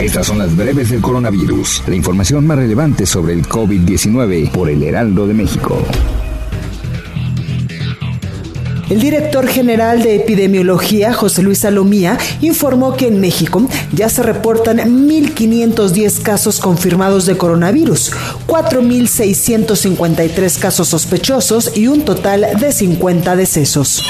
Estas son las breves del coronavirus. La información más relevante sobre el COVID-19 por el Heraldo de México. El director general de epidemiología, José Luis Salomía, informó que en México ya se reportan 1.510 casos confirmados de coronavirus, 4.653 casos sospechosos y un total de 50 decesos.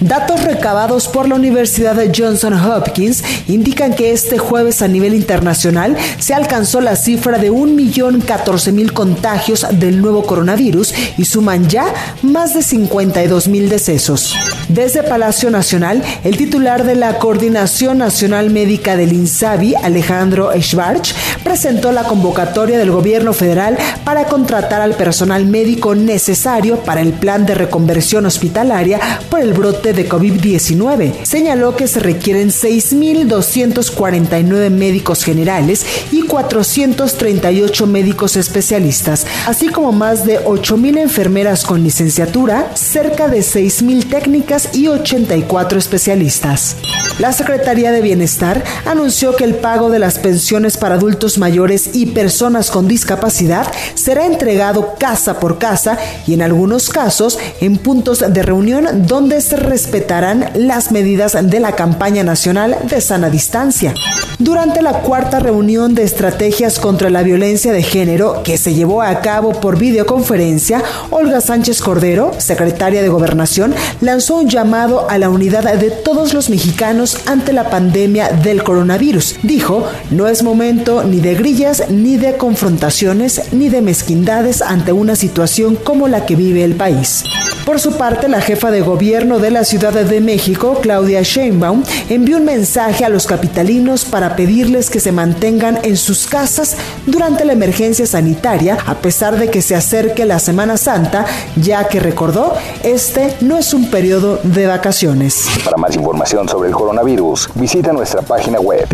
Datos recabados por la Universidad de Johnson Hopkins indican que este jueves a nivel internacional se alcanzó la cifra de 1.014.000 contagios del nuevo coronavirus y suman ya más de 52.000 decesos. Desde Palacio Nacional, el titular de la Coordinación Nacional Médica del INSABI, Alejandro Schwartz, presentó la convocatoria del gobierno federal para contratar al personal médico necesario para el plan de reconversión hospitalaria por el brote de COVID-19. Señaló que se requieren 6.249 médicos generales y 438 médicos especialistas, así como más de 8.000 enfermeras con licenciatura, cerca de 6.000 técnicas y 84 especialistas. La Secretaría de Bienestar anunció que el pago de las pensiones para adultos mayores y personas con discapacidad será entregado casa por casa y en algunos casos en puntos de reunión donde se respetarán las medidas de la campaña nacional de sana distancia. Durante la cuarta reunión de estrategias contra la violencia de género que se llevó a cabo por videoconferencia, Olga Sánchez Cordero, secretaria de Gobernación, lanzó un llamado a la unidad de todos los mexicanos ante la pandemia del coronavirus. Dijo, no es momento ni de grillas, ni de confrontaciones, ni de mezquindades ante una situación como la que vive el país. Por su parte, la jefa de gobierno de la Ciudad de México, Claudia Sheinbaum, envió un mensaje a los capitalinos para pedirles que se mantengan en sus casas durante la emergencia sanitaria, a pesar de que se acerque la Semana Santa, ya que recordó, este no es un periodo de vacaciones. Para más información sobre el coronavirus, visita nuestra página web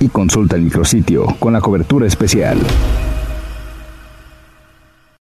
y consulta el micrositio con la cobertura especial.